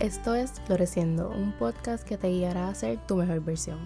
Esto es Floreciendo, un podcast que te guiará a ser tu mejor versión.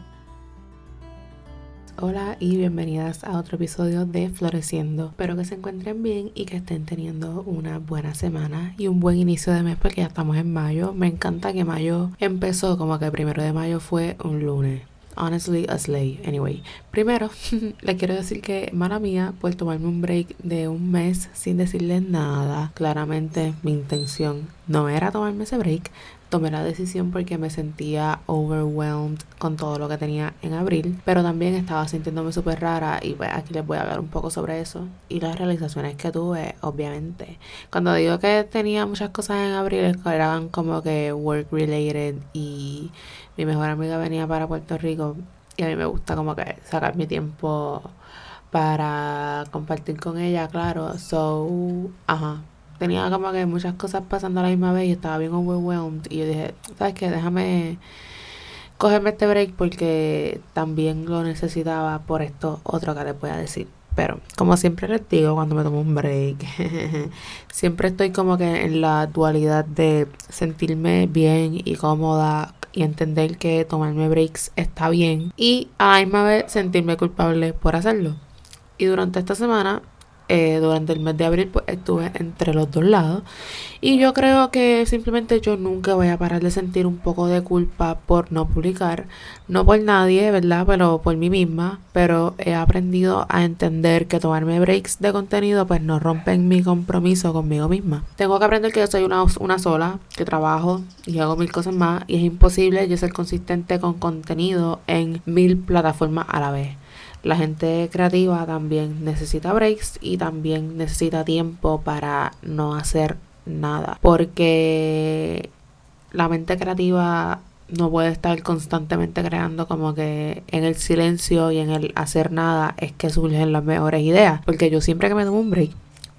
Hola y bienvenidas a otro episodio de Floreciendo. Espero que se encuentren bien y que estén teniendo una buena semana y un buen inicio de mes porque ya estamos en mayo. Me encanta que mayo empezó como que el primero de mayo fue un lunes. Honestly, a slay. Anyway, primero, le quiero decir que, mala mía, por tomarme un break de un mes sin decirle nada. Claramente, mi intención no era tomarme ese break. Tomé la decisión porque me sentía overwhelmed con todo lo que tenía en abril, pero también estaba sintiéndome súper rara y pues aquí les voy a hablar un poco sobre eso y las realizaciones que tuve, obviamente. Cuando digo que tenía muchas cosas en abril, eran como que work related y mi mejor amiga venía para Puerto Rico y a mí me gusta como que sacar mi tiempo para compartir con ella, claro. So, ajá. Tenía como que muchas cosas pasando a la misma vez y estaba bien overwhelmed. Y yo dije, ¿sabes qué? Déjame cogerme este break porque también lo necesitaba por esto otro que les voy a decir. Pero, como siempre les digo cuando me tomo un break, siempre estoy como que en la dualidad de sentirme bien y cómoda y entender que tomarme breaks está bien y a la misma vez sentirme culpable por hacerlo. Y durante esta semana eh, durante el mes de abril pues estuve entre los dos lados y yo creo que simplemente yo nunca voy a parar de sentir un poco de culpa por no publicar, no por nadie, ¿verdad? Pero por mí misma, pero he aprendido a entender que tomarme breaks de contenido pues no rompen mi compromiso conmigo misma. Tengo que aprender que yo soy una, una sola, que trabajo y hago mil cosas más y es imposible yo ser consistente con contenido en mil plataformas a la vez. La gente creativa también necesita breaks y también necesita tiempo para no hacer nada. Porque la mente creativa no puede estar constantemente creando como que en el silencio y en el hacer nada es que surgen las mejores ideas. Porque yo siempre que me tomo un break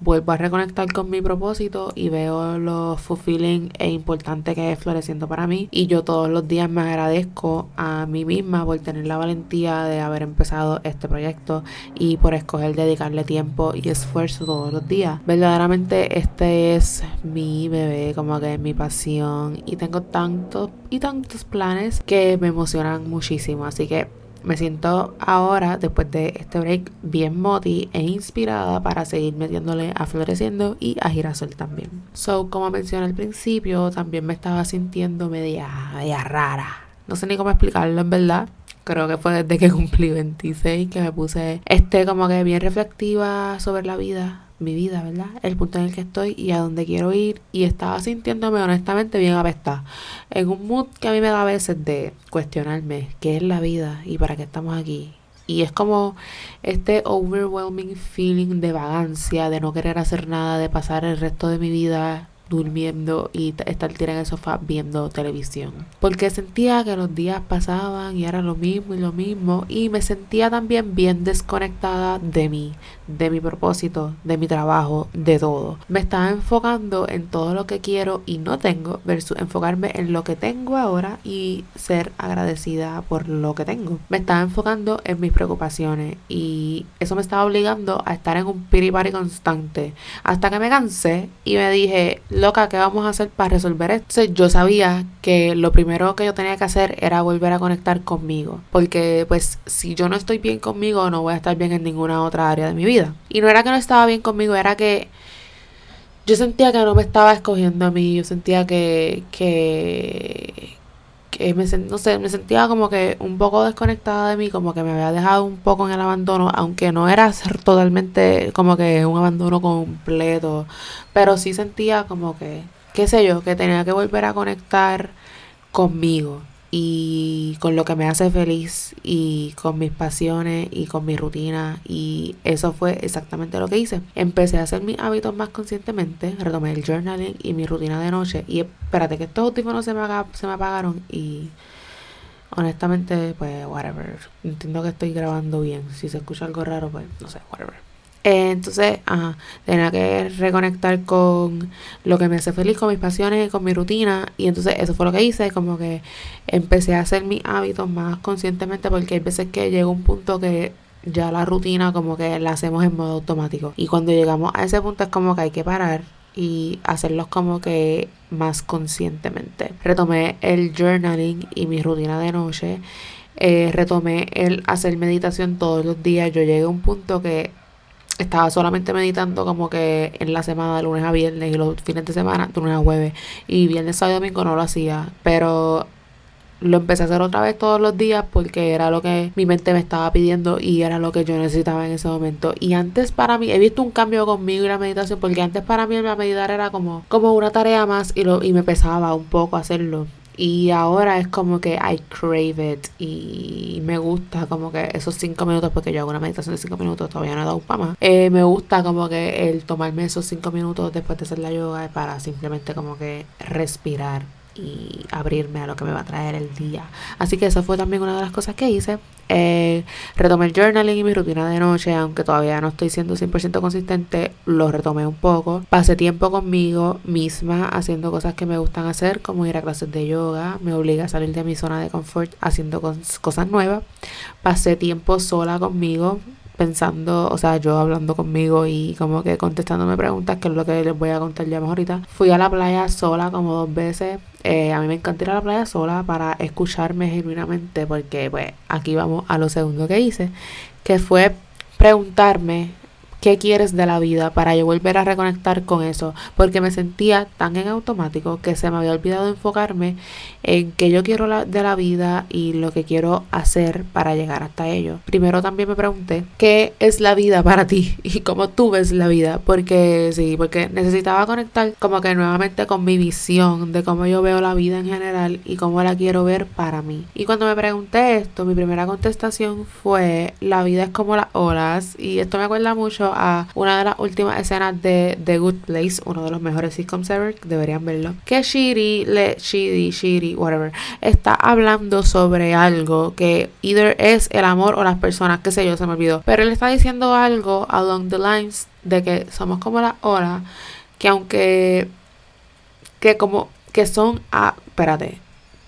vuelvo a reconectar con mi propósito y veo lo fulfilling e importante que es floreciendo para mí. Y yo todos los días me agradezco a mí misma por tener la valentía de haber empezado este proyecto y por escoger dedicarle tiempo y esfuerzo todos los días. Verdaderamente este es mi bebé, como que mi pasión y tengo tantos y tantos planes que me emocionan muchísimo. Así que me siento ahora, después de este break, bien moti e inspirada para seguir metiéndole a Floreciendo y a Girasol también. So, como mencioné al principio, también me estaba sintiendo media, media rara. No sé ni cómo explicarlo en verdad. Creo que fue desde que cumplí 26 que me puse este como que bien reflectiva sobre la vida mi vida, ¿verdad? El punto en el que estoy y a dónde quiero ir. Y estaba sintiéndome honestamente bien apestada. En un mood que a mí me da a veces de cuestionarme qué es la vida y para qué estamos aquí. Y es como este overwhelming feeling de vagancia, de no querer hacer nada, de pasar el resto de mi vida durmiendo y estar tirada en el sofá viendo televisión. Porque sentía que los días pasaban y era lo mismo y lo mismo. Y me sentía también bien desconectada de mí, de mi propósito, de mi trabajo, de todo. Me estaba enfocando en todo lo que quiero y no tengo versus enfocarme en lo que tengo ahora y ser agradecida por lo que tengo. Me estaba enfocando en mis preocupaciones y eso me estaba obligando a estar en un piripari constante hasta que me cansé y me dije loca, ¿qué vamos a hacer para resolver esto? yo sabía que lo primero que yo tenía que hacer era volver a conectar conmigo. Porque pues si yo no estoy bien conmigo, no voy a estar bien en ninguna otra área de mi vida. Y no era que no estaba bien conmigo, era que yo sentía que no me estaba escogiendo a mí. Yo sentía que, que, que me, no sé, me sentía como que un poco desconectada de mí, como que me había dejado un poco en el abandono, aunque no era totalmente como que un abandono completo, pero sí sentía como que, qué sé yo, que tenía que volver a conectar conmigo y con lo que me hace feliz y con mis pasiones y con mi rutina y eso fue exactamente lo que hice. Empecé a hacer mis hábitos más conscientemente, retomé el journaling y mi rutina de noche y espérate que estos últimos se me, se me apagaron y honestamente pues whatever. Entiendo que estoy grabando bien. Si se escucha algo raro pues no sé, whatever. Entonces, ajá, tenía que reconectar con lo que me hace feliz, con mis pasiones, con mi rutina. Y entonces eso fue lo que hice, como que empecé a hacer mis hábitos más conscientemente porque hay veces que llega un punto que ya la rutina como que la hacemos en modo automático. Y cuando llegamos a ese punto es como que hay que parar y hacerlos como que más conscientemente. Retomé el journaling y mi rutina de noche. Eh, retomé el hacer meditación todos los días. Yo llegué a un punto que estaba solamente meditando como que en la semana de lunes a viernes y los fines de semana de lunes a jueves y viernes sábado y domingo no lo hacía pero lo empecé a hacer otra vez todos los días porque era lo que mi mente me estaba pidiendo y era lo que yo necesitaba en ese momento. Y antes para mí, he visto un cambio conmigo y la meditación porque antes para mí la meditar era como, como una tarea más y, lo, y me pesaba un poco hacerlo. Y ahora es como que I crave it y me gusta como que esos cinco minutos, porque yo hago una meditación de cinco minutos, todavía no he dado un pa más. Eh, me gusta como que el tomarme esos cinco minutos después de hacer la yoga para simplemente como que respirar y abrirme a lo que me va a traer el día. Así que eso fue también una de las cosas que hice. Eh, retomé el journaling y mi rutina de noche, aunque todavía no estoy siendo 100% consistente, lo retomé un poco. Pasé tiempo conmigo misma haciendo cosas que me gustan hacer, como ir a clases de yoga, me obliga a salir de mi zona de confort haciendo cosas nuevas. Pasé tiempo sola conmigo, pensando, o sea, yo hablando conmigo y como que contestándome preguntas, que es lo que les voy a contar ya más ahorita. Fui a la playa sola como dos veces. Eh, a mí me encanta ir a la playa sola para escucharme genuinamente porque pues aquí vamos a lo segundo que hice, que fue preguntarme qué quieres de la vida para yo volver a reconectar con eso, porque me sentía tan en automático que se me había olvidado enfocarme en qué yo quiero de la vida y lo que quiero hacer para llegar hasta ello. Primero también me pregunté qué es la vida para ti y cómo tú ves la vida, porque sí, porque necesitaba conectar como que nuevamente con mi visión de cómo yo veo la vida en general y cómo la quiero ver para mí. Y cuando me pregunté esto, mi primera contestación fue la vida es como las olas y esto me acuerda mucho a una de las últimas escenas de The Good Place, uno de los mejores sitcoms ever, deberían verlo. Que Shiri, le, Shiri, Shiri, whatever, está hablando sobre algo que either es el amor o las personas, qué sé yo, se me olvidó. Pero él está diciendo algo along the lines de que somos como la hora, que aunque, que como, que son, ah, espérate,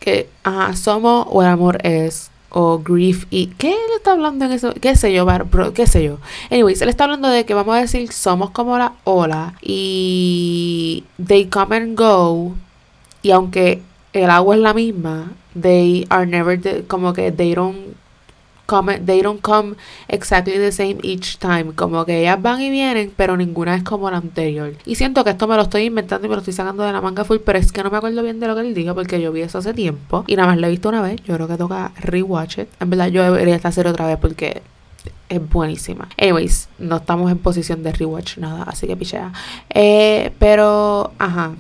que ajá, somos o el amor es o grief y ¿qué le está hablando en eso? ¿Qué sé yo? Bro, ¿Qué sé yo? Anyways, él está hablando de que vamos a decir somos como la ola y they come and go y aunque el agua es la misma, they are never como que they don't come, they don't come exactly the same each time. Como que ellas van y vienen, pero ninguna es como la anterior. Y siento que esto me lo estoy inventando y me lo estoy sacando de la manga full, pero es que no me acuerdo bien de lo que él dijo porque yo vi eso hace tiempo y nada más lo he visto una vez. Yo creo que toca rewatch it. En verdad, yo debería hacer otra vez porque es buenísima. Anyways, no estamos en posición de rewatch nada, así que pichea. Eh, pero, ajá.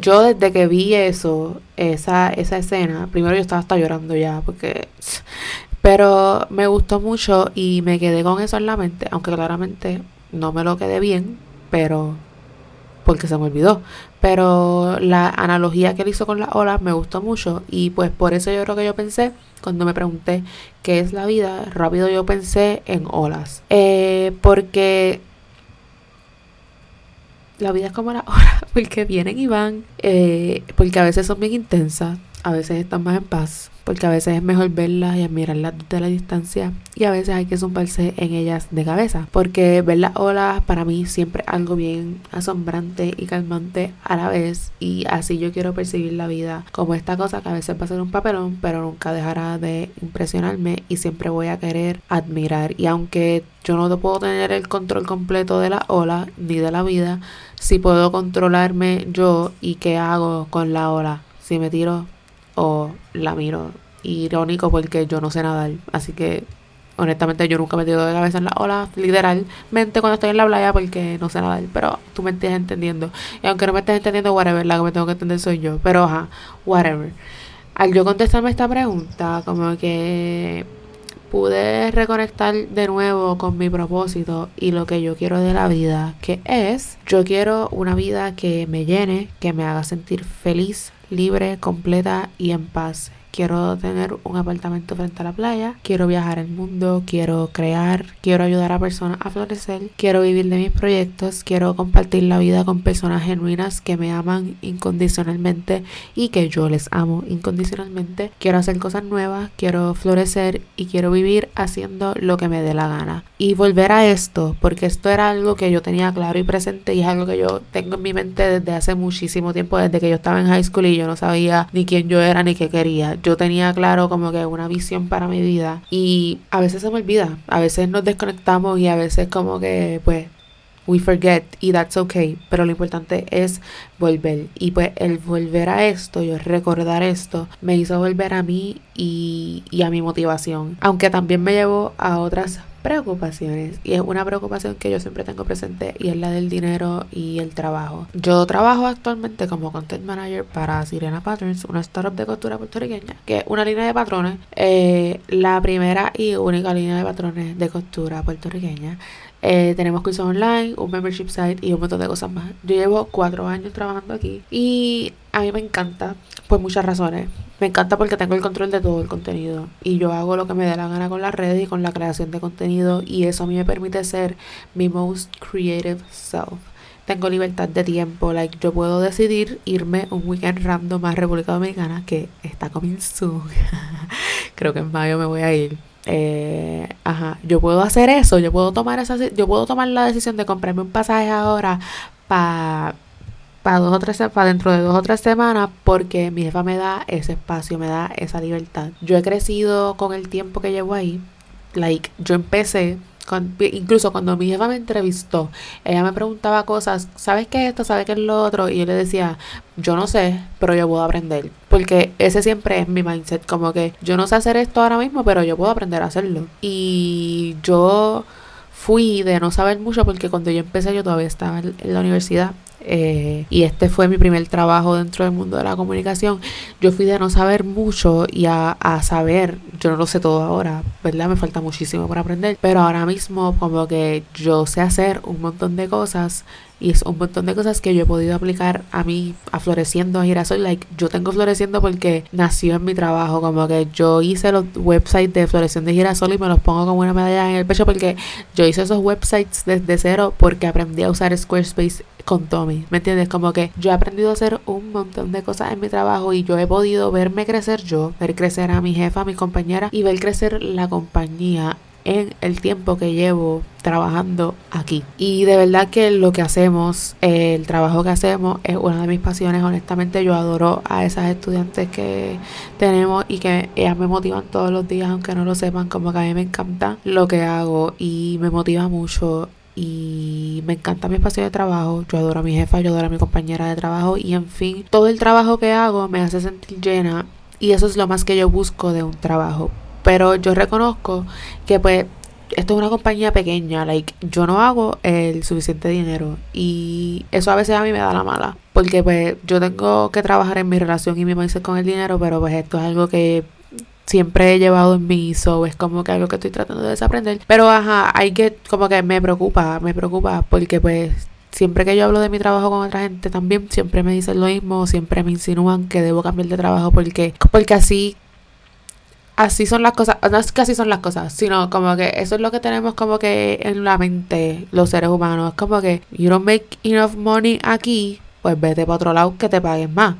Yo desde que vi eso, esa, esa escena, primero yo estaba hasta llorando ya, porque pero me gustó mucho y me quedé con eso en la mente, aunque claramente no me lo quedé bien, pero porque se me olvidó. Pero la analogía que él hizo con las olas me gustó mucho y pues por eso yo creo que yo pensé, cuando me pregunté qué es la vida, rápido yo pensé en olas. Eh, porque la vida es como las olas, porque vienen y van, eh, porque a veces son bien intensas, a veces están más en paz, porque a veces es mejor verlas y admirarlas desde la distancia y a veces hay que zumbarse en ellas de cabeza, porque ver las olas para mí siempre es algo bien asombrante y calmante a la vez y así yo quiero percibir la vida como esta cosa que a veces va a ser un papelón, pero nunca dejará de impresionarme y siempre voy a querer admirar y aunque yo no puedo tener el control completo de la ola ni de la vida, sí puedo controlarme yo y qué hago con la ola. Si me tiro o la miro. Irónico porque yo no sé nadar, así que honestamente yo nunca me tiro de cabeza en la ola, literalmente cuando estoy en la playa porque no sé nadar, pero tú me estás entendiendo. Y aunque no me estés entendiendo, whatever, la que me tengo que entender soy yo, pero ajá, whatever. Al yo contestarme esta pregunta, como que pude reconectar de nuevo con mi propósito y lo que yo quiero de la vida, que es, yo quiero una vida que me llene, que me haga sentir feliz, libre, completa y en paz. Quiero tener un apartamento frente a la playa, quiero viajar el mundo, quiero crear, quiero ayudar a personas a florecer, quiero vivir de mis proyectos, quiero compartir la vida con personas genuinas que me aman incondicionalmente y que yo les amo incondicionalmente. Quiero hacer cosas nuevas, quiero florecer y quiero vivir haciendo lo que me dé la gana. Y volver a esto, porque esto era algo que yo tenía claro y presente y es algo que yo tengo en mi mente desde hace muchísimo tiempo, desde que yo estaba en high school y yo no sabía ni quién yo era ni qué quería. Yo tenía claro como que una visión para mi vida y a veces se me olvida, a veces nos desconectamos y a veces como que pues we forget y that's okay, pero lo importante es volver y pues el volver a esto, yo recordar esto, me hizo volver a mí y, y a mi motivación, aunque también me llevó a otras preocupaciones y es una preocupación que yo siempre tengo presente y es la del dinero y el trabajo. Yo trabajo actualmente como content manager para Sirena Patterns, una startup de costura puertorriqueña, que es una línea de patrones, eh, la primera y única línea de patrones de costura puertorriqueña. Eh, tenemos cursos online, un membership site y un montón de cosas más. Yo llevo cuatro años trabajando aquí y a mí me encanta por muchas razones. Me encanta porque tengo el control de todo el contenido y yo hago lo que me dé la gana con las redes y con la creación de contenido y eso a mí me permite ser mi most creative self. Tengo libertad de tiempo, like yo puedo decidir irme un weekend random a República Dominicana que está comenzando. Creo que en mayo me voy a ir. Eh, ajá, yo puedo hacer eso, yo puedo tomar esa, yo puedo tomar la decisión de comprarme un pasaje ahora para para dos o tres para dentro de dos o tres semanas porque mi jefa me da ese espacio, me da esa libertad. Yo he crecido con el tiempo que llevo ahí. Like, yo empecé incluso cuando mi jefa me entrevistó, ella me preguntaba cosas, ¿sabes qué es esto? ¿Sabes qué es lo otro? Y yo le decía, yo no sé, pero yo puedo aprender. Porque ese siempre es mi mindset, como que yo no sé hacer esto ahora mismo, pero yo puedo aprender a hacerlo. Y yo fui de no saber mucho porque cuando yo empecé yo todavía estaba en la universidad eh, y este fue mi primer trabajo dentro del mundo de la comunicación, yo fui de no saber mucho y a, a, saber, yo no lo sé todo ahora, ¿verdad? Me falta muchísimo por aprender, pero ahora mismo como que yo sé hacer un montón de cosas y es un montón de cosas que yo he podido aplicar a mí, a Floreciendo, a Girasol. Like, yo tengo Floreciendo porque nació en mi trabajo. Como que yo hice los websites de Floreciendo de Girasol y me los pongo como una medalla en el pecho porque yo hice esos websites desde cero porque aprendí a usar Squarespace con Tommy. ¿Me entiendes? Como que yo he aprendido a hacer un montón de cosas en mi trabajo y yo he podido verme crecer yo, ver crecer a mi jefa, a mi compañera y ver crecer la compañía en el tiempo que llevo trabajando aquí. Y de verdad que lo que hacemos, el trabajo que hacemos es una de mis pasiones. Honestamente yo adoro a esas estudiantes que tenemos y que ellas me motivan todos los días, aunque no lo sepan, como que a mí me encanta lo que hago y me motiva mucho y me encanta mi espacio de trabajo, yo adoro a mi jefa, yo adoro a mi compañera de trabajo y en fin, todo el trabajo que hago me hace sentir llena y eso es lo más que yo busco de un trabajo. Pero yo reconozco que pues esto es una compañía pequeña, like yo no hago el suficiente dinero y eso a veces a mí me da la mala, porque pues yo tengo que trabajar en mi relación y mi mindset con el dinero, pero pues esto es algo que siempre he llevado en mí, so es como que algo que estoy tratando de desaprender, pero ajá, hay que como que me preocupa, me preocupa porque pues siempre que yo hablo de mi trabajo con otra gente también siempre me dicen lo mismo, siempre me insinúan que debo cambiar de trabajo porque porque así así son las cosas, no es que así son las cosas, sino como que eso es lo que tenemos como que en la mente los seres humanos. Es como que you don't make enough money aquí, pues vete para otro lado que te paguen más.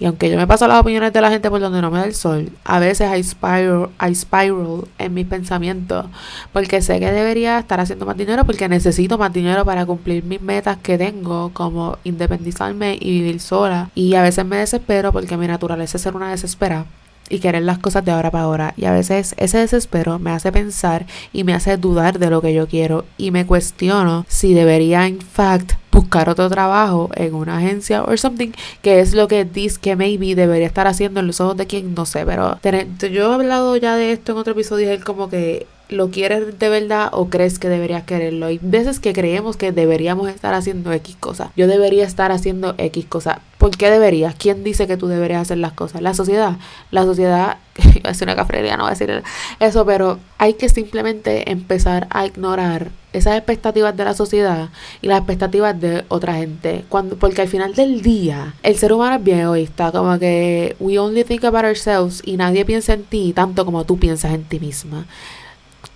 Y aunque yo me paso las opiniones de la gente por donde no me da el sol, a veces hay spiral, hay spiral en mis pensamientos. Porque sé que debería estar haciendo más dinero porque necesito más dinero para cumplir mis metas que tengo, como independizarme y vivir sola. Y a veces me desespero porque mi naturaleza es ser una desesperada y querer las cosas de ahora para ahora. Y a veces ese desespero me hace pensar y me hace dudar de lo que yo quiero y me cuestiono si debería en fact buscar otro trabajo en una agencia o something que es lo que dice que maybe debería estar haciendo en los ojos de quien no sé pero yo he hablado ya de esto en otro episodio es como que lo quieres de verdad o crees que deberías quererlo. Hay veces que creemos que deberíamos estar haciendo X cosas. Yo debería estar haciendo X cosas. ¿Por qué deberías? ¿Quién dice que tú deberías hacer las cosas? La sociedad. La sociedad, decir una cafrería, no voy a decir eso, pero hay que simplemente empezar a ignorar esas expectativas de la sociedad y las expectativas de otra gente. Cuando, porque al final del día, el ser humano es bien egoísta, como que we only think about ourselves y nadie piensa en ti tanto como tú piensas en ti misma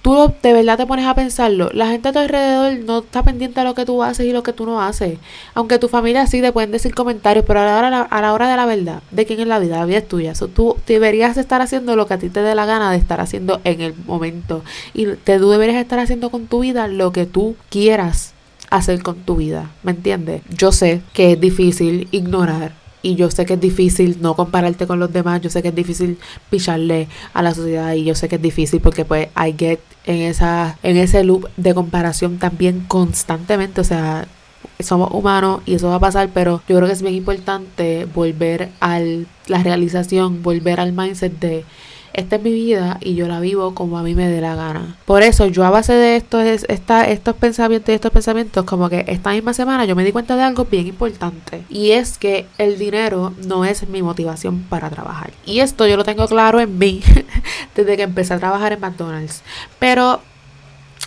tú de verdad te pones a pensarlo, la gente a tu alrededor no está pendiente a lo que tú haces y lo que tú no haces. Aunque tu familia sí te pueden decir comentarios, pero a la hora, a la hora de la verdad, de quién es la vida, la vida es tuya. tú deberías estar haciendo lo que a ti te dé la gana de estar haciendo en el momento. Y te, deberías estar haciendo con tu vida lo que tú quieras hacer con tu vida. ¿Me entiendes? Yo sé que es difícil ignorar y yo sé que es difícil no compararte con los demás, yo sé que es difícil picharle a la sociedad y yo sé que es difícil porque pues I get en esa en ese loop de comparación también constantemente, o sea, somos humanos y eso va a pasar, pero yo creo que es bien importante volver a la realización, volver al mindset de esta es mi vida y yo la vivo como a mí me dé la gana. Por eso yo a base de estos, esta, estos pensamientos y estos pensamientos, como que esta misma semana yo me di cuenta de algo bien importante. Y es que el dinero no es mi motivación para trabajar. Y esto yo lo tengo claro en mí desde que empecé a trabajar en McDonald's. Pero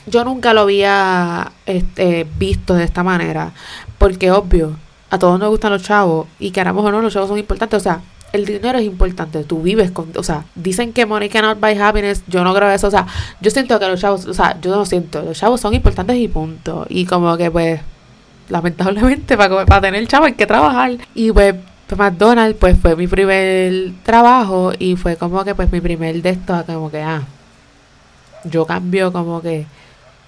yo nunca lo había este, visto de esta manera. Porque obvio, a todos nos gustan los chavos y queramos o no, los chavos son importantes. O sea, el dinero es importante. Tú vives con. O sea, dicen que money cannot buy happiness. Yo no creo eso. O sea, yo siento que los chavos. O sea, yo no siento. Los chavos son importantes y punto. Y como que, pues. Lamentablemente, para, para tener chavo hay que trabajar. Y pues. pues McDonald's, pues fue mi primer trabajo. Y fue como que, pues, mi primer de esto. Como que, ah. Yo cambio como que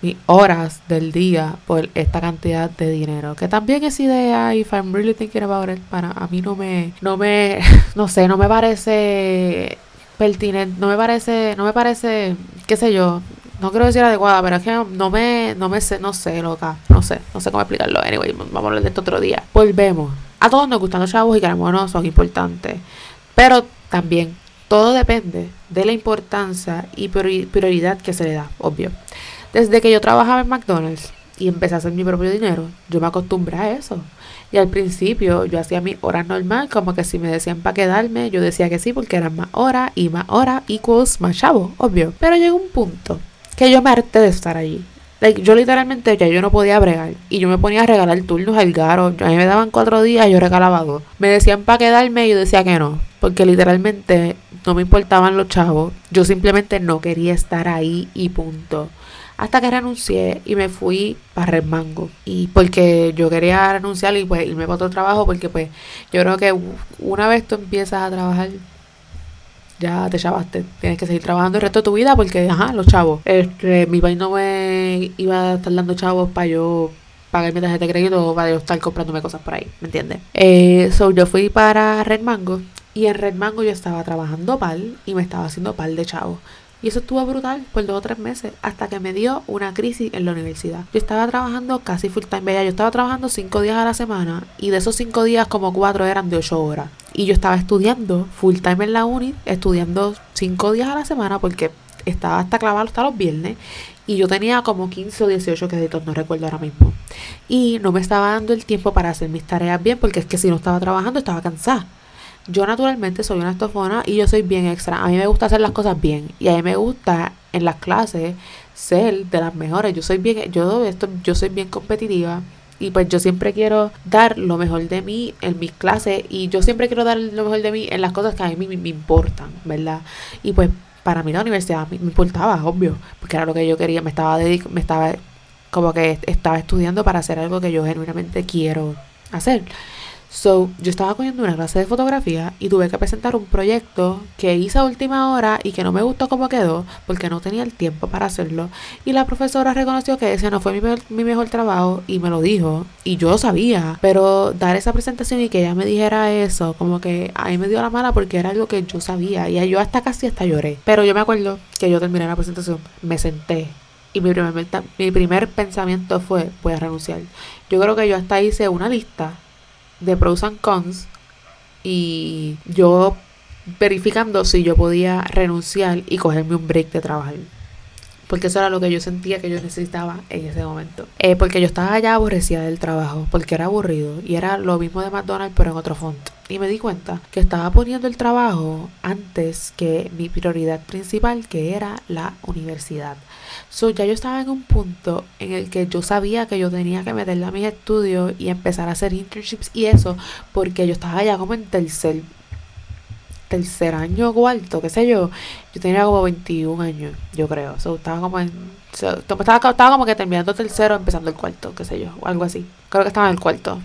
mis horas del día por esta cantidad de dinero. Que también es idea, if I'm really thinking about it, para a mí no me, no me, no sé, no me parece pertinente, no me parece, no me parece, qué sé yo, no quiero decir adecuada, pero es que no me, no me sé, no sé, loca, no sé, no sé cómo explicarlo. Anyway, vamos a hablar de esto otro día. Volvemos. A todos nos gustan los chavos y queremos no, son importantes. Pero también todo depende de la importancia y prioridad que se le da, obvio. Desde que yo trabajaba en McDonald's y empecé a hacer mi propio dinero, yo me acostumbré a eso. Y al principio yo hacía mis horas normal, como que si me decían para quedarme, yo decía que sí, porque eran más horas y más horas equals más chavo, obvio. Pero llegó un punto que yo me harté de estar allí. yo literalmente ya yo no podía bregar. Y yo me ponía a regalar turnos al garo. A mí me daban cuatro días, yo regalaba dos. Me decían para quedarme y yo decía que no. Porque literalmente no me importaban los chavos. Yo simplemente no quería estar ahí y punto hasta que renuncié y me fui para Red Mango. Y porque yo quería renunciar y pues irme para otro trabajo, porque pues yo creo que una vez tú empiezas a trabajar, ya te chavaste. Tienes que seguir trabajando el resto de tu vida porque, ajá, los chavos. Este, mi país no me iba a estar dando chavos para yo pagar mi tarjeta de crédito o para yo estar comprándome cosas por ahí, ¿me entiendes? Eh, so yo fui para Red Mango y en Red Mango yo estaba trabajando pal y me estaba haciendo pal de chavos. Y eso estuvo brutal por dos o tres meses, hasta que me dio una crisis en la universidad. Yo estaba trabajando casi full time, Yo estaba trabajando cinco días a la semana y de esos cinco días como cuatro eran de ocho horas. Y yo estaba estudiando full time en la uni, estudiando cinco días a la semana porque estaba hasta clavado hasta los viernes. Y yo tenía como 15 o 18 créditos, no recuerdo ahora mismo. Y no me estaba dando el tiempo para hacer mis tareas bien porque es que si no estaba trabajando estaba cansada. Yo naturalmente soy una estofona y yo soy bien extra. A mí me gusta hacer las cosas bien. Y a mí me gusta en las clases ser de las mejores. Yo soy bien, yo esto, yo soy bien competitiva. Y pues yo siempre quiero dar lo mejor de mí en mis clases. Y yo siempre quiero dar lo mejor de mí en las cosas que a mí me, importan, ¿verdad? Y pues para mí la universidad me, importaba, obvio. Porque era lo que yo quería. Me estaba me estaba como que estaba estudiando para hacer algo que yo genuinamente quiero hacer. So, yo estaba cogiendo una clase de fotografía y tuve que presentar un proyecto que hice a última hora y que no me gustó cómo quedó porque no tenía el tiempo para hacerlo. Y la profesora reconoció que ese no fue mi, mejor trabajo y me lo dijo. Y yo lo sabía. Pero dar esa presentación y que ella me dijera eso, como que ahí me dio la mala porque era algo que yo sabía. Y yo hasta casi hasta lloré. Pero yo me acuerdo que yo terminé la presentación, me senté y mi primer, mi primer pensamiento fue, voy a renunciar. Yo creo que yo hasta hice una lista de pros and cons y yo verificando si yo podía renunciar y cogerme un break de trabajar. Porque eso era lo que yo sentía que yo necesitaba en ese momento. Eh, porque yo estaba ya aborrecida del trabajo, porque era aburrido y era lo mismo de McDonald's pero en otro fondo. Y me di cuenta que estaba poniendo el trabajo antes que mi prioridad principal, que era la universidad. So, ya yo estaba en un punto en el que yo sabía que yo tenía que meterle a mis estudios y empezar a hacer internships y eso, porque yo estaba ya como en tercer tercer año, cuarto, qué sé yo, yo tenía como 21 años, yo creo. So, estaba como en. estaba, estaba como que terminando tercero, empezando el cuarto, qué sé yo, algo así. Creo que estaba en el cuarto.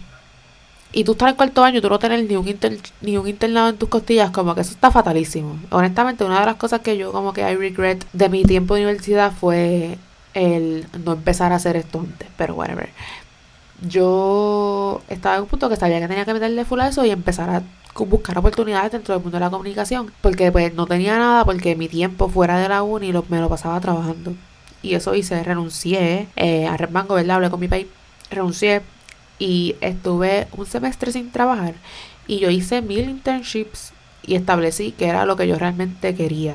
Y tú estás en el cuarto año tú no tener ni un, ni un internado en tus costillas, como que eso está fatalísimo. Honestamente, una de las cosas que yo como que I regret de mi tiempo de universidad fue el no empezar a hacer esto antes, pero whatever. Yo estaba en un punto que sabía que tenía que meterle full a eso y empezar a buscar oportunidades dentro del mundo de la comunicación, porque pues no tenía nada, porque mi tiempo fuera de la uni lo, me lo pasaba trabajando. Y eso hice, renuncié eh, a Red Banco, ¿verdad? Hablé con mi país, renuncié y estuve un semestre sin trabajar y yo hice mil internships y establecí que era lo que yo realmente quería.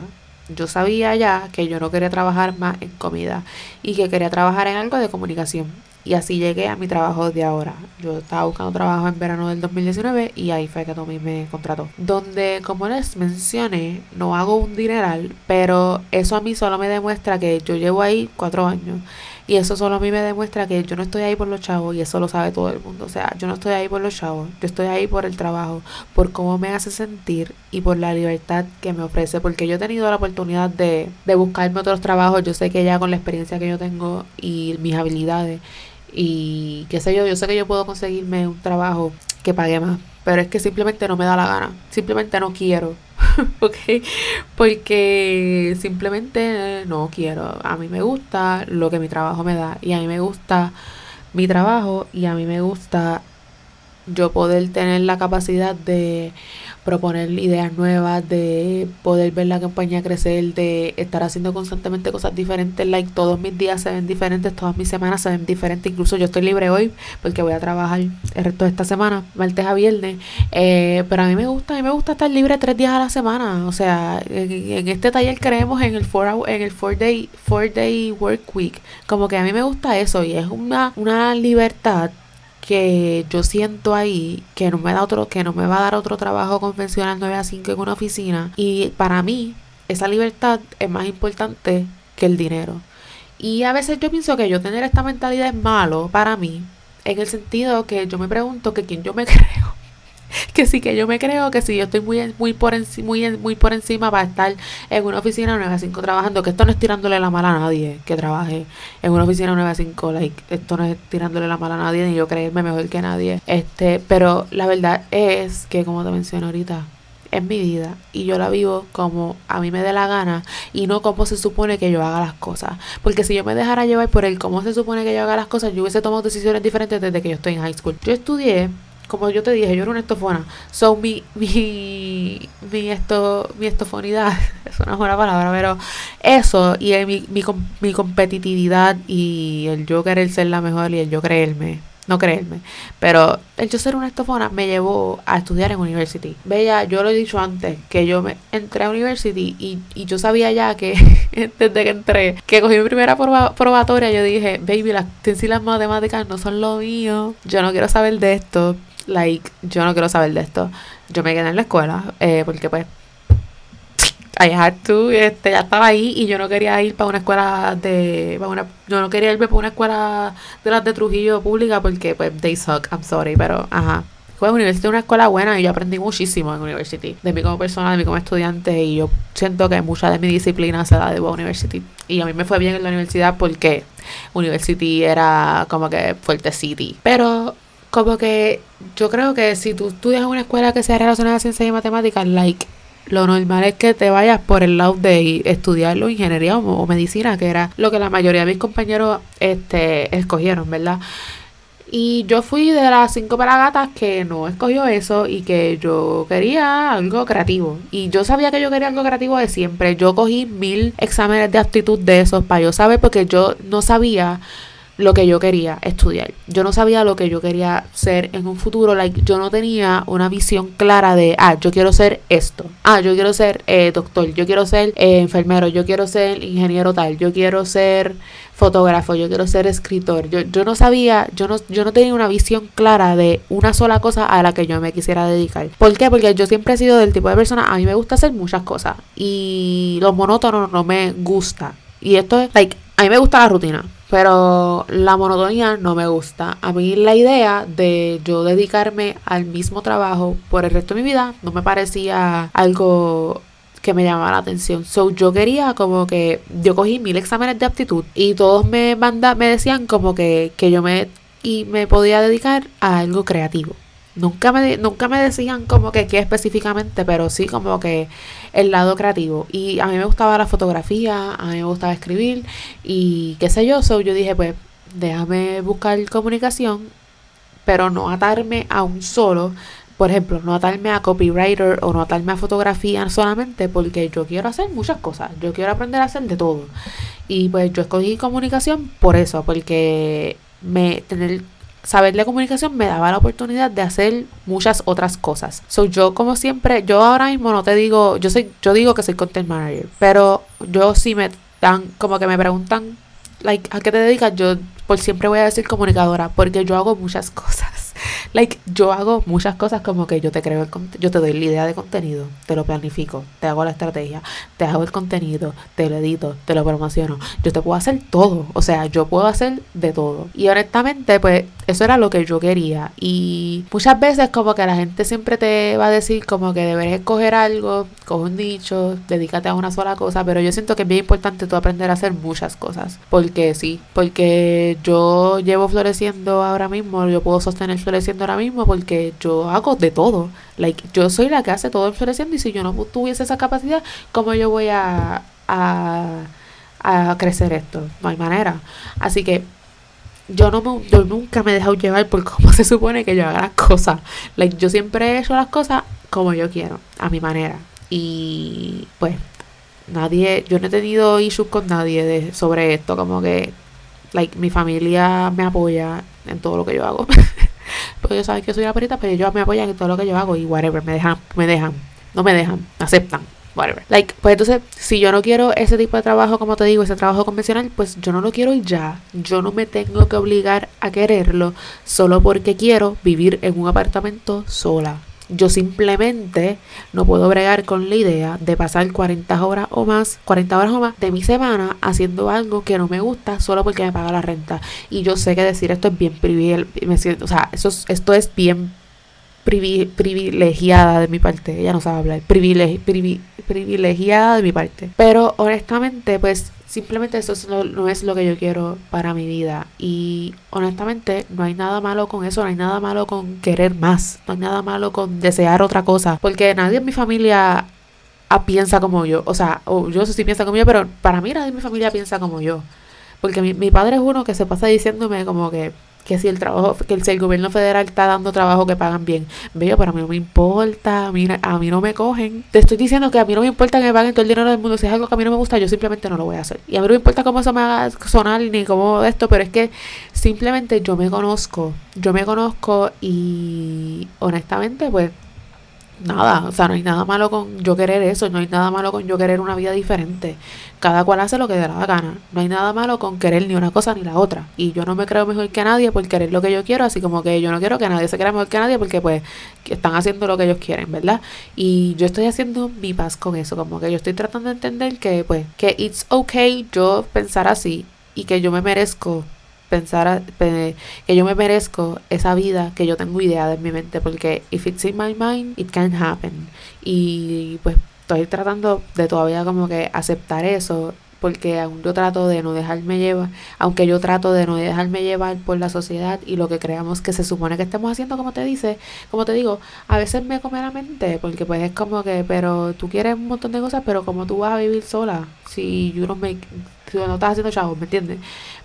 Yo sabía ya que yo no quería trabajar más en comida y que quería trabajar en algo de comunicación. Y así llegué a mi trabajo de ahora. Yo estaba buscando trabajo en verano del 2019 y ahí fue que Tommy me contrató. Donde, como les mencioné, no hago un dineral, pero eso a mí solo me demuestra que yo llevo ahí cuatro años. Y eso solo a mí me demuestra que yo no estoy ahí por los chavos y eso lo sabe todo el mundo. O sea, yo no estoy ahí por los chavos, yo estoy ahí por el trabajo, por cómo me hace sentir y por la libertad que me ofrece. Porque yo he tenido la oportunidad de, de buscarme otros trabajos. Yo sé que ya con la experiencia que yo tengo y mis habilidades y qué sé yo, yo sé que yo puedo conseguirme un trabajo que pague más, pero es que simplemente no me da la gana, simplemente no quiero, ¿ok? Porque simplemente no quiero, a mí me gusta lo que mi trabajo me da y a mí me gusta mi trabajo y a mí me gusta yo poder tener la capacidad de proponer ideas nuevas, de poder ver la compañía crecer, de estar haciendo constantemente cosas diferentes, like todos mis días se ven diferentes, todas mis semanas se ven diferentes, incluso yo estoy libre hoy porque voy a trabajar el resto de esta semana, martes a viernes, eh, pero a mí me gusta, a mí me gusta estar libre tres días a la semana, o sea, en, este taller creemos en el four, en el four day, four day work week, como que a mí me gusta eso y es una, una libertad que yo siento ahí que no me da otro, que no me va a dar otro trabajo convencional 9 a 5 en una oficina. Y para mí, esa libertad es más importante que el dinero. Y a veces yo pienso que yo tener esta mentalidad es malo para mí, en el sentido que yo me pregunto que quién yo me creo que sí que yo me creo que si yo estoy muy muy por muy, muy por encima para estar en una oficina 9 a 5 trabajando, que esto no es tirándole la mala a nadie que trabaje en una oficina 9 a 5, like, esto no es tirándole la mala a nadie ni yo creerme mejor que nadie. Este, pero la verdad es que como te mencioné ahorita, es mi vida y yo la vivo como a mí me dé la gana y no como se supone que yo haga las cosas. Porque si yo me dejara llevar por el cómo se supone que yo haga las cosas, yo hubiese tomado decisiones diferentes desde que yo estoy en high school. Yo estudié como yo te dije, yo era una estofona. So, mi, mi, mi, esto, mi estofonidad, es una palabra, pero eso, y mi, mi, mi competitividad y el yo querer ser la mejor y el yo creerme, no creerme, pero el yo ser una estofona me llevó a estudiar en university. Bella, yo lo he dicho antes, que yo me entré a university y, y yo sabía ya que desde que entré, que cogí mi primera probatoria, yo dije, baby, las las matemáticas no son lo mío, yo no quiero saber de esto like, yo no quiero saber de esto. Yo me quedé en la escuela, eh, porque pues, I had to, este, ya estaba ahí y yo no quería ir para una escuela de, para una, yo no quería irme para una escuela de las de Trujillo pública porque pues, they suck, I'm sorry, pero, ajá. Fue universidad una escuela buena y yo aprendí muchísimo en university. De mí como persona, de mí como estudiante y yo siento que mucha de mi disciplina se da de university. Y a mí me fue bien en la universidad porque university era como que fuerte city. Pero como que yo creo que si tú estudias en una escuela que sea relacionada a ciencia y matemáticas, like, lo normal es que te vayas por el lado de estudiarlo ingeniería o, medicina, que era lo que la mayoría de mis compañeros este, escogieron, ¿verdad? Y yo fui de las cinco pelagatas que no escogió eso y que yo quería algo creativo. Y yo sabía que yo quería algo creativo de siempre. Yo cogí mil exámenes de aptitud de esos para yo saber porque yo no sabía lo que yo quería estudiar. Yo no sabía lo que yo quería ser en un futuro. Like, yo no tenía una visión clara de, ah, yo quiero ser esto. Ah, yo quiero ser eh, doctor. Yo quiero ser eh, enfermero. Yo quiero ser ingeniero tal. Yo quiero ser fotógrafo. Yo quiero ser escritor. Yo, yo no sabía, yo no, yo no tenía una visión clara de una sola cosa a la que yo me quisiera dedicar. ¿Por qué? Porque yo siempre he sido del tipo de persona, a mí me gusta hacer muchas cosas. Y lo monótono no me gusta. Y esto es, like, a mí me gusta la rutina, pero la monotonía no me gusta. A mí la idea de yo dedicarme al mismo trabajo por el resto de mi vida no me parecía algo que me llamaba la atención. So yo quería como que yo cogí mil exámenes de aptitud y todos me manda, me decían como que, que yo me y me podía dedicar a algo creativo. Nunca me, nunca me decían como que qué específicamente, pero sí como que el lado creativo. Y a mí me gustaba la fotografía, a mí me gustaba escribir y qué sé yo. So yo dije, pues déjame buscar comunicación, pero no atarme a un solo. Por ejemplo, no atarme a copywriter o no atarme a fotografía solamente porque yo quiero hacer muchas cosas. Yo quiero aprender a hacer de todo. Y pues yo escogí comunicación por eso, porque me tener saber de comunicación me daba la oportunidad de hacer muchas otras cosas. So yo como siempre, yo ahora mismo no te digo, yo soy yo digo que soy content manager, pero yo sí me dan como que me preguntan like a qué te dedicas, yo por siempre voy a decir comunicadora porque yo hago muchas cosas. Like, yo hago muchas cosas como que yo te creo el yo te doy la idea de contenido, te lo planifico, te hago la estrategia, te hago el contenido, te lo edito, te lo promociono. Yo te puedo hacer todo, o sea, yo puedo hacer de todo. Y honestamente, pues eso era lo que yo quería. Y muchas veces como que la gente siempre te va a decir como que deberes escoger algo, coge un nicho, dedícate a una sola cosa, pero yo siento que es bien importante tú aprender a hacer muchas cosas. Porque sí, porque yo llevo floreciendo ahora mismo, yo puedo sostener floreciendo ahora mismo porque yo hago de todo. Like, yo soy la que hace todo floreciendo y si yo no tuviese esa capacidad, ¿cómo yo voy a, a, a crecer esto? No hay manera. Así que yo no me, yo nunca me he dejado llevar por cómo se supone que yo haga las cosas. Like, yo siempre he hecho las cosas como yo quiero, a mi manera. Y pues nadie, yo no he tenido issues con nadie de, sobre esto, como que like mi familia me apoya en todo lo que yo hago. porque ellos saben que soy la perita, pero ellos me apoyan en todo lo que yo hago y whatever, me dejan, me dejan, no me dejan, aceptan. Whatever. Like, pues entonces, si yo no quiero ese tipo de trabajo, como te digo, ese trabajo convencional, pues yo no lo quiero y ya. Yo no me tengo que obligar a quererlo solo porque quiero vivir en un apartamento sola. Yo simplemente no puedo bregar con la idea de pasar 40 horas o más, 40 horas o más de mi semana haciendo algo que no me gusta solo porque me paga la renta. Y yo sé que decir esto es bien privilegiado, o sea, eso esto es bien privilegiada de mi parte. Ella no sabe hablar. privilegiada de mi parte. Pero honestamente, pues simplemente eso no, es lo que yo quiero para mi vida. Y honestamente, no hay nada malo con eso. No hay nada malo con querer más. No hay nada malo con desear otra cosa. Porque nadie en mi familia piensa como yo. O sea, yo sí piensa como yo, pero para mí nadie en mi familia piensa como yo. Porque mi, mi padre es uno que se pasa diciéndome como que que si el trabajo, que el, gobierno federal está dando trabajo que pagan bien. Veo, pero a mí no me importa, a mí, a mí no me cogen. Te estoy diciendo que a mí no me importa que me paguen todo el dinero del mundo. Si es algo que a mí no me gusta, yo simplemente no lo voy a hacer. Y a mí no me importa cómo eso me haga sonar ni cómo esto, pero es que simplemente yo me conozco. Yo me conozco y honestamente, pues nada, o sea, no hay nada malo con yo querer eso, no hay nada malo con yo querer una vida diferente. Cada cual hace lo que le da la gana. No hay nada malo con querer ni una cosa ni la otra. Y yo no me creo mejor que nadie por querer lo que yo quiero, así como que yo no quiero que nadie se crea mejor que nadie porque pues están haciendo lo que ellos quieren, ¿verdad? Y yo estoy haciendo mi paz con eso, como que yo estoy tratando de entender que pues que it's okay yo pensar así y que yo me merezco pensar que yo me merezco esa vida que yo tengo idea de mi mente porque if it's in my mind it can happen y pues estoy tratando de todavía como que aceptar eso porque aún yo trato de no dejarme llevar, aunque yo trato de no dejarme llevar por la sociedad y lo que creamos que se supone que estemos haciendo, como te dice, como te digo, a veces me come la mente, porque pues es como que, pero tú quieres un montón de cosas, pero como tú vas a vivir sola, si you don't make, si no estás haciendo chavos, ¿me entiendes?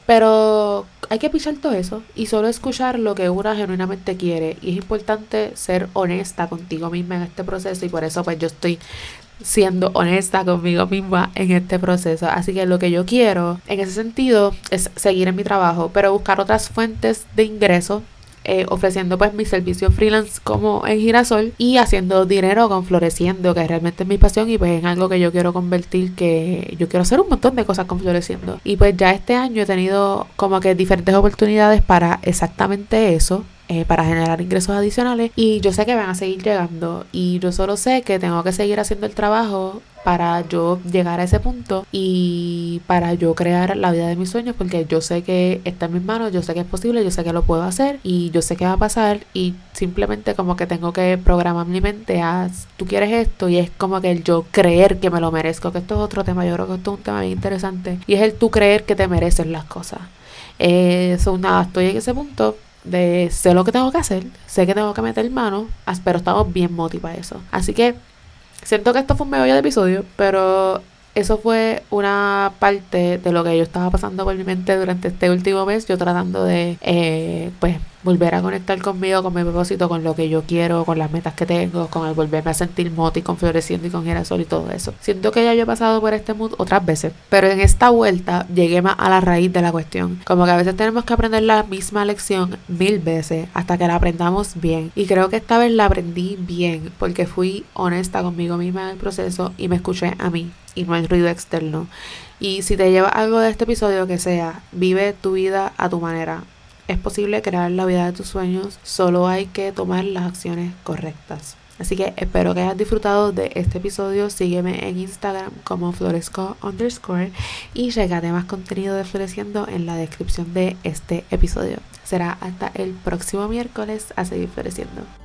Pero hay que pichar todo eso y solo escuchar lo que una genuinamente quiere. Y es importante ser honesta contigo misma en este proceso y por eso pues yo estoy siendo honesta conmigo misma en este proceso. Así que lo que yo quiero en ese sentido es seguir en mi trabajo, pero buscar otras fuentes de ingreso eh, ofreciendo pues mi servicio freelance como en Girasol y haciendo dinero con Floreciendo, que realmente es mi pasión y pues es algo que yo quiero convertir, que yo quiero hacer un montón de cosas con Floreciendo. Y pues ya este año he tenido como que diferentes oportunidades para exactamente eso. Eh, para generar ingresos adicionales y yo sé que van a seguir llegando y yo solo sé que tengo que seguir haciendo el trabajo para yo llegar a ese punto y para yo crear la vida de mis sueños porque yo sé que está en mis manos, yo sé que es posible, yo sé que lo puedo hacer y yo sé que va a pasar y simplemente como que tengo que programar mi mente a tú quieres esto y es como que el yo creer que me lo merezco, que esto es otro tema, yo creo que esto es un tema bien interesante y es el tú creer que te mereces las cosas. Eso, nada, estoy en ese punto de sé lo que tengo que hacer, sé que tengo que meter mano, pero estamos bien motivados eso. Así que siento que esto fue un medio de episodio, pero eso fue una parte de lo que yo estaba pasando por mi mente durante este último mes, yo tratando de, eh, pues, volver a conectar conmigo, con mi propósito, con lo que yo quiero, con las metas que tengo, con el volverme a sentir moti, con floreciendo y con girasol y todo eso. Siento que ya yo he pasado por este mood otras veces, pero en esta vuelta llegué más a la raíz de la cuestión. Como que a veces tenemos que aprender la misma lección mil veces hasta que la aprendamos bien. Y creo que esta vez la aprendí bien porque fui honesta conmigo misma en el proceso y me escuché a mí y no el ruido externo. Y si te lleva algo de este episodio que sea, vive tu vida a tu manera. Es posible crear la vida de tus sueños, solo hay que tomar las acciones correctas. Así que espero que hayas disfrutado de este episodio. Sígueme en Instagram como floresco underscore y llegate más contenido de Floreciendo en la descripción de este episodio. Será hasta el próximo miércoles a seguir floreciendo.